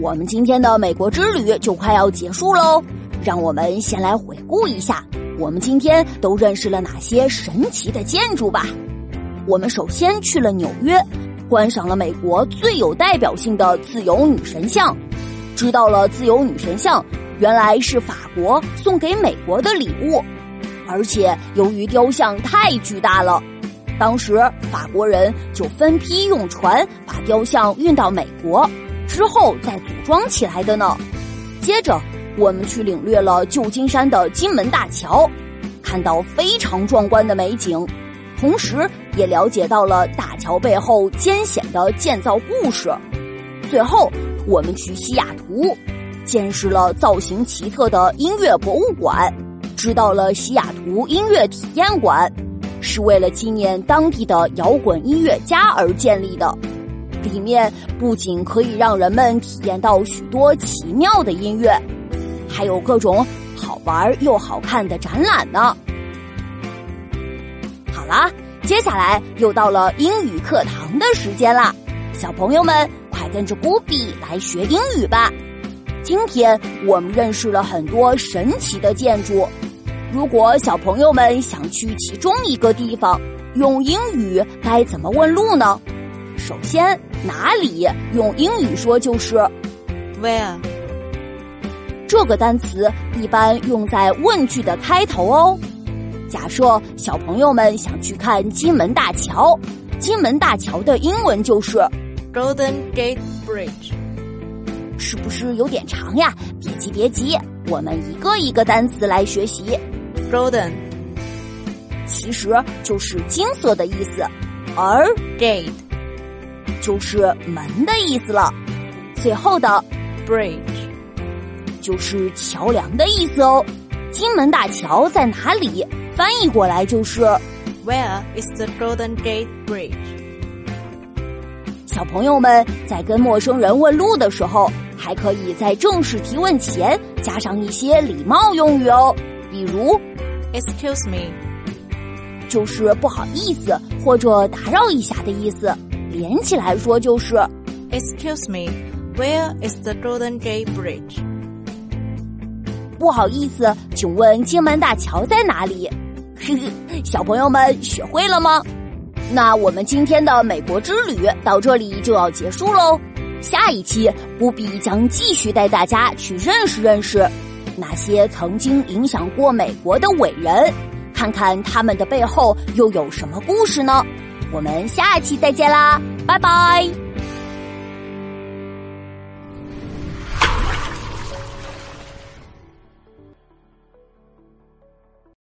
我们今天的美国之旅就快要结束喽，让我们先来回顾一下，我们今天都认识了哪些神奇的建筑吧。我们首先去了纽约，观赏了美国最有代表性的自由女神像，知道了自由女神像原来是法国送给美国的礼物，而且由于雕像太巨大了，当时法国人就分批用船把雕像运到美国。之后再组装起来的呢。接着，我们去领略了旧金山的金门大桥，看到非常壮观的美景，同时也了解到了大桥背后艰险的建造故事。最后，我们去西雅图，见识了造型奇特的音乐博物馆，知道了西雅图音乐体验馆是为了纪念当地的摇滚音乐家而建立的。里面不仅可以让人们体验到许多奇妙的音乐，还有各种好玩又好看的展览呢。好啦，接下来又到了英语课堂的时间啦，小朋友们快跟着古比来学英语吧。今天我们认识了很多神奇的建筑，如果小朋友们想去其中一个地方，用英语该怎么问路呢？首先，哪里用英语说就是 where。这个单词一般用在问句的开头哦。假设小朋友们想去看金门大桥，金门大桥的英文就是 Golden Gate Bridge，是不是有点长呀？别急别急，我们一个一个单词来学习。Golden 其实就是金色的意思，而 Gate 就是门的意思了，最后的 bridge 就是桥梁的意思哦。金门大桥在哪里？翻译过来就是 Where is the Golden Gate Bridge？小朋友们在跟陌生人问路的时候，还可以在正式提问前加上一些礼貌用语哦，比如 Excuse me，就是不好意思或者打扰一下的意思。连起来说就是 Excuse me, where is the Golden Gate Bridge？不好意思，请问金门大桥在哪里？嘿嘿，小朋友们学会了吗？那我们今天的美国之旅到这里就要结束喽。下一期布比将继续带大家去认识认识那些曾经影响过美国的伟人，看看他们的背后又有什么故事呢？我们下期再见啦，拜拜。